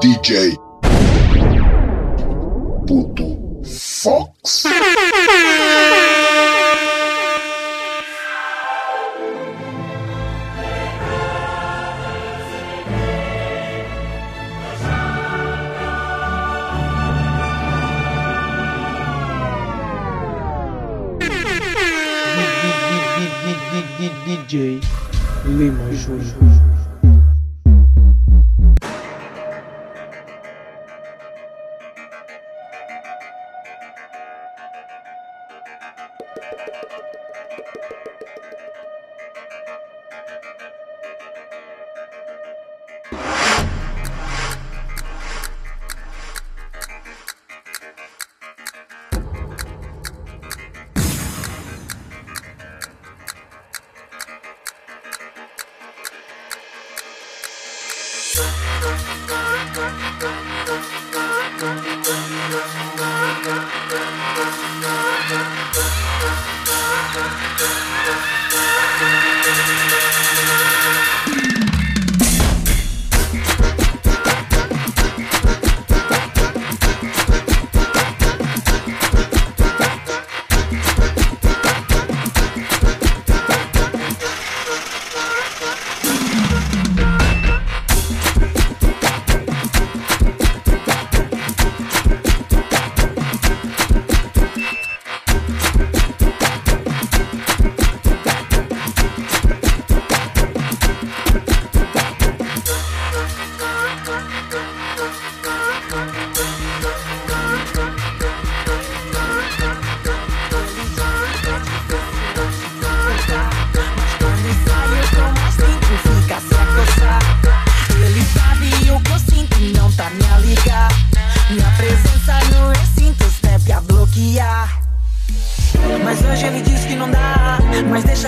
DJ Puto Fox. DJ Lima Júnior.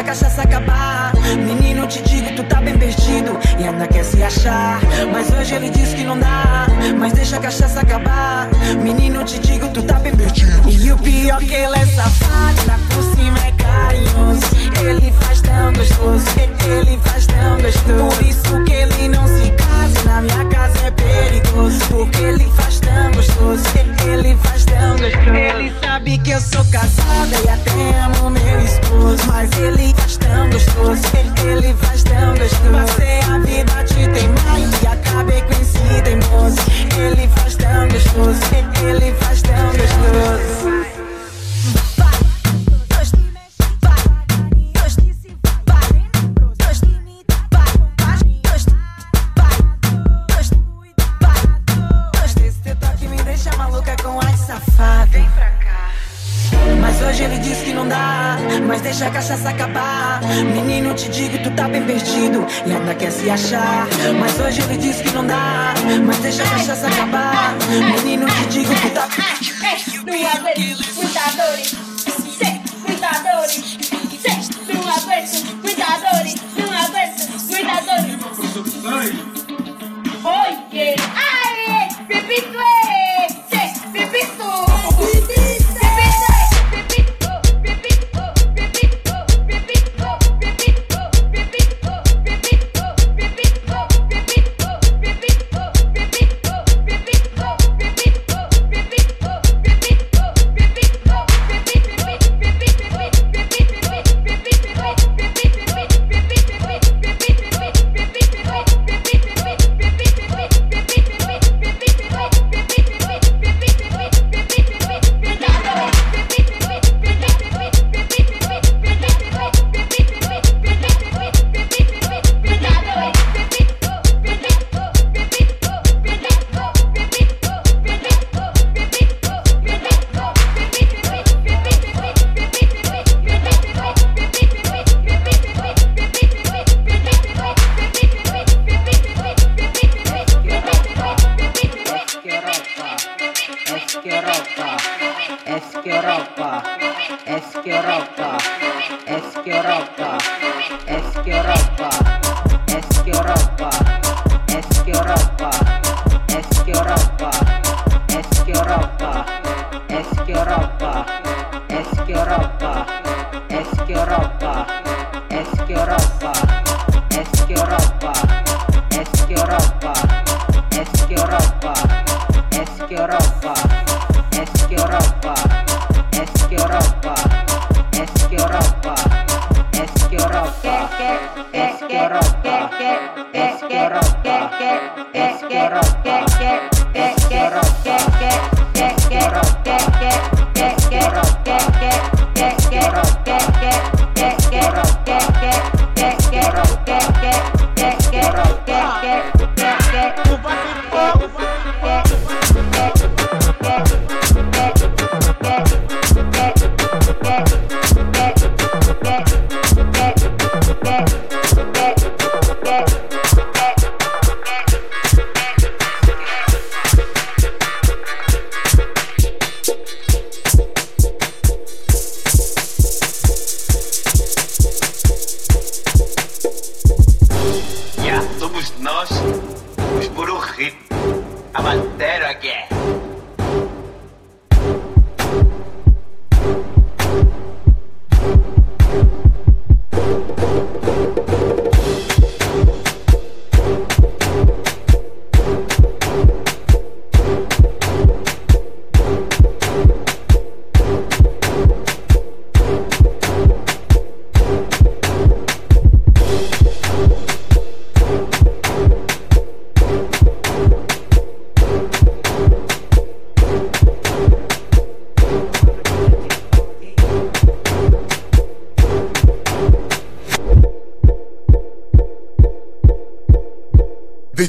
A cachaça acabar. Menino, te digo, tu tá bem perdido e ainda quer se achar. Mas hoje ele diz que não dá, mas deixa a cachaça acabar. Menino, te digo, tu tá bem perdido. E o pior que ele é safado, na por cima é carinhoso. Ele faz tão gostoso, ele faz tão gostoso. Por isso que ele não se casa, na minha casa é perigoso. Porque ele faz tão gostoso, ele faz tão gostoso. Ele sabe que eu sou casada e até amo meu esposo. Mas ele faz tão gostoso, ele faz tão gostoso. Passei a vida te teimar e acabei com esse teimoso. Ele faz tão gostoso, ele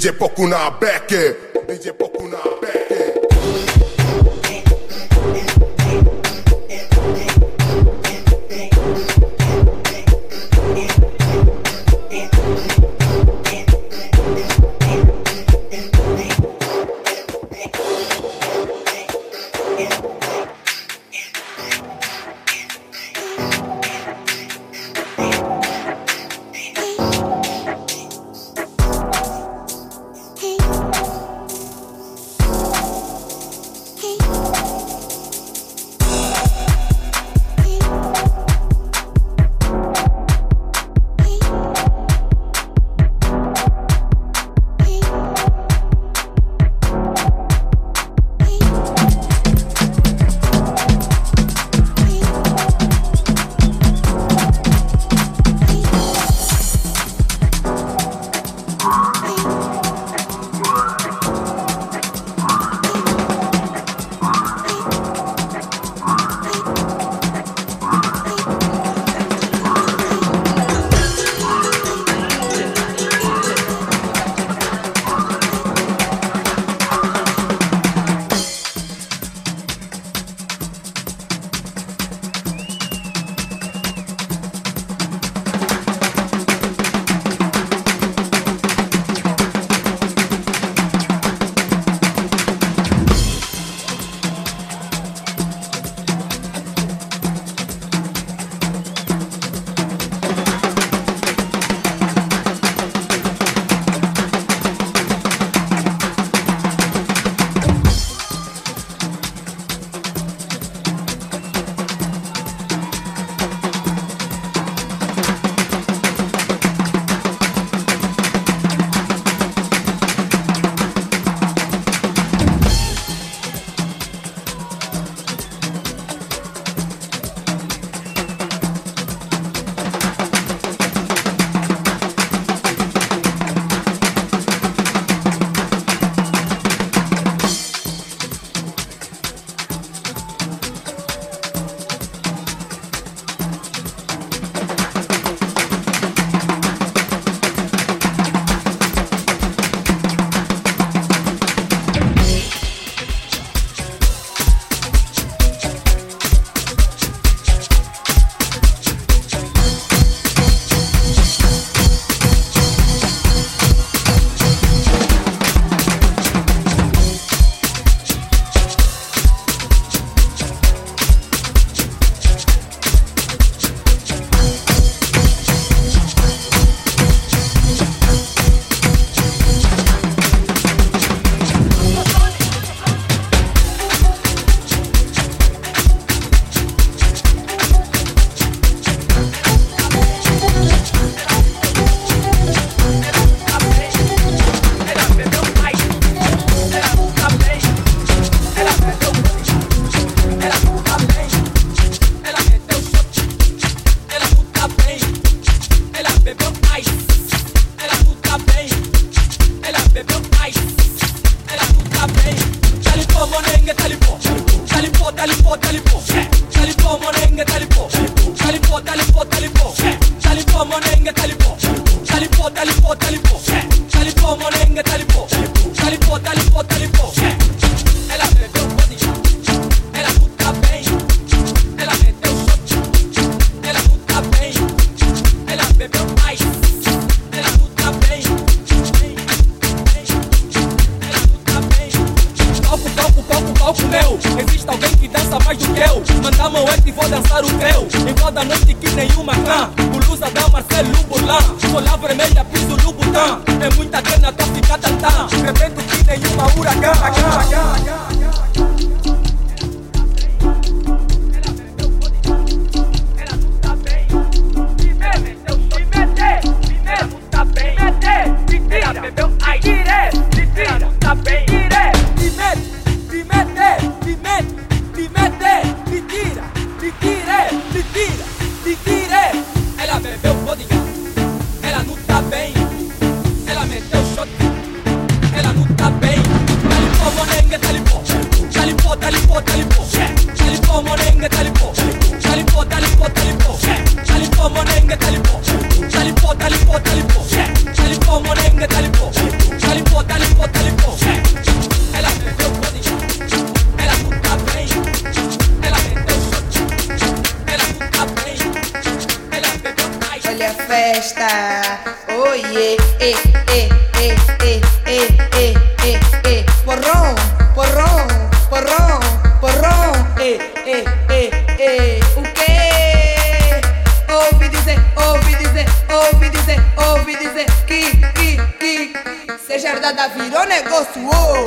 DJ Pokuna back it. DJ Pokuna back it. Thank meu. Existe alguém que dança mais do que eu. Manda a moeda e vou dançar o teu. Em toda noite que nenhuma clã. Blusa da Marcelo Burlan. Sola vermelha, piso Lubutã. É muita grana, tô fica tantã. Rebento que nenhuma huracão. Ela Virou negócio. Oh.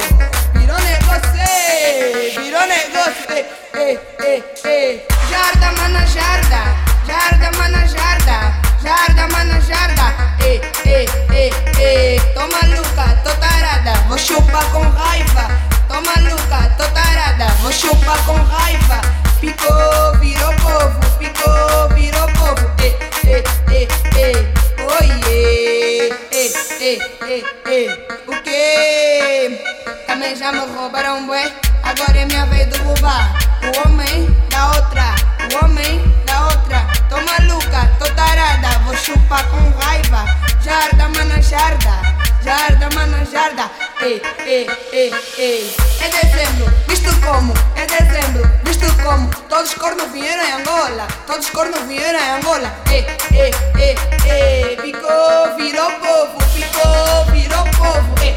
Virou negócio, ei. Virou negócio, ei, ei, ei, ei. Jarda, mana, jarda. Jarda, mana, jarda. Jarda, mana, jarda. Ei, ei, ei, ei. Tô maluca, tô tarada. Vou chupar com raiva. Tô maluca, tô tarada. Vou chupar com raiva. Picou, virou povo. Picou, virou povo. Ei, ei, ei, ei. Oiê, ei, ei, ei. Também já me roubaram bué, agora é minha vez de roubar. O homem da outra, o homem da outra. Tô maluca, tô tarada, vou chupar com raiva. Jarda, mana, jarda, jarda, mana, jarda. Ei, ei, ei, ei. É dezembro, visto como? É dezembro, visto como? Todos os cornos vieram em Angola, todos os cornos vieram em Angola. Ei, ei, ei, ei. Picou, virou povo, picou, virou povo. Ei,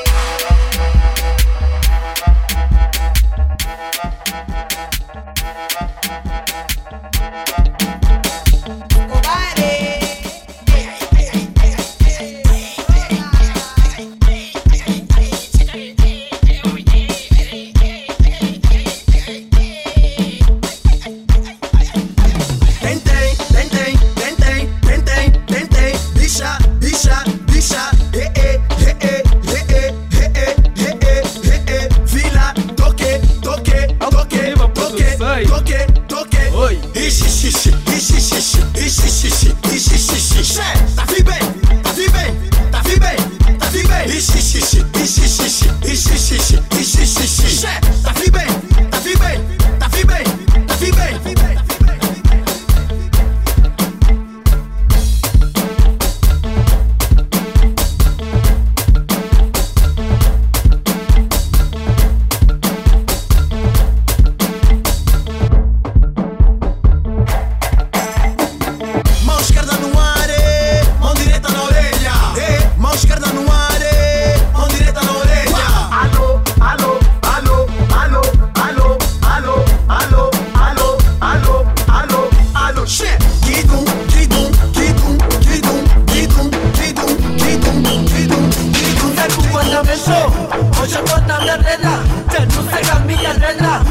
la regla, que no se cambia regla,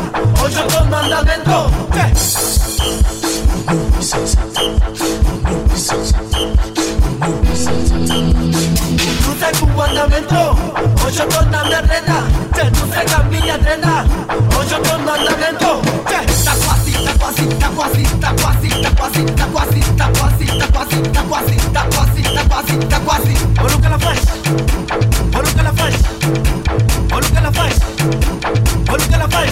hoy yo con mandamento. Cruce tu mandamento, hoy yo con la regla, que no se cambia regla, hoy yo con mandamento. Está fácil, está fácil, está fácil, está fácil, está fácil, está fácil, está fácil, está fácil, está fácil, está fácil, está fácil,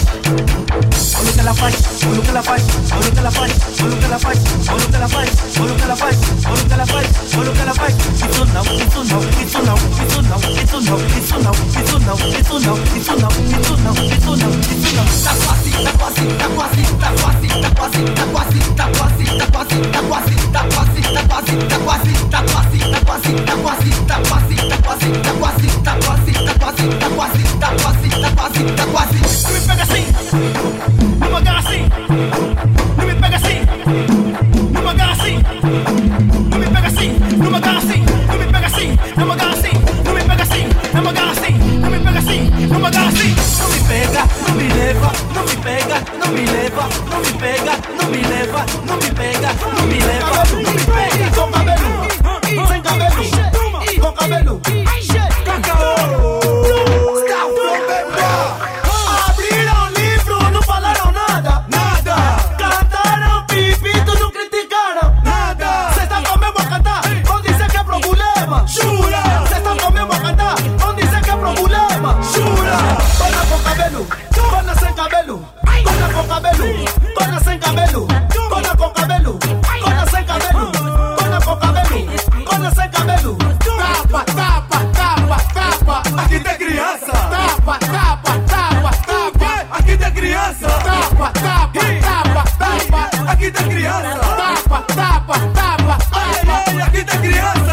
Solo te la falla, solo te la falla, solo te la falla, solo te la falla, solo te la falla, solo te la falla, solo te la falla, solo te la falla. It's on now, it's on now, it's on now, it's on now, it's on now, it's on now, it's on now, it's on now. Babylon Adriana.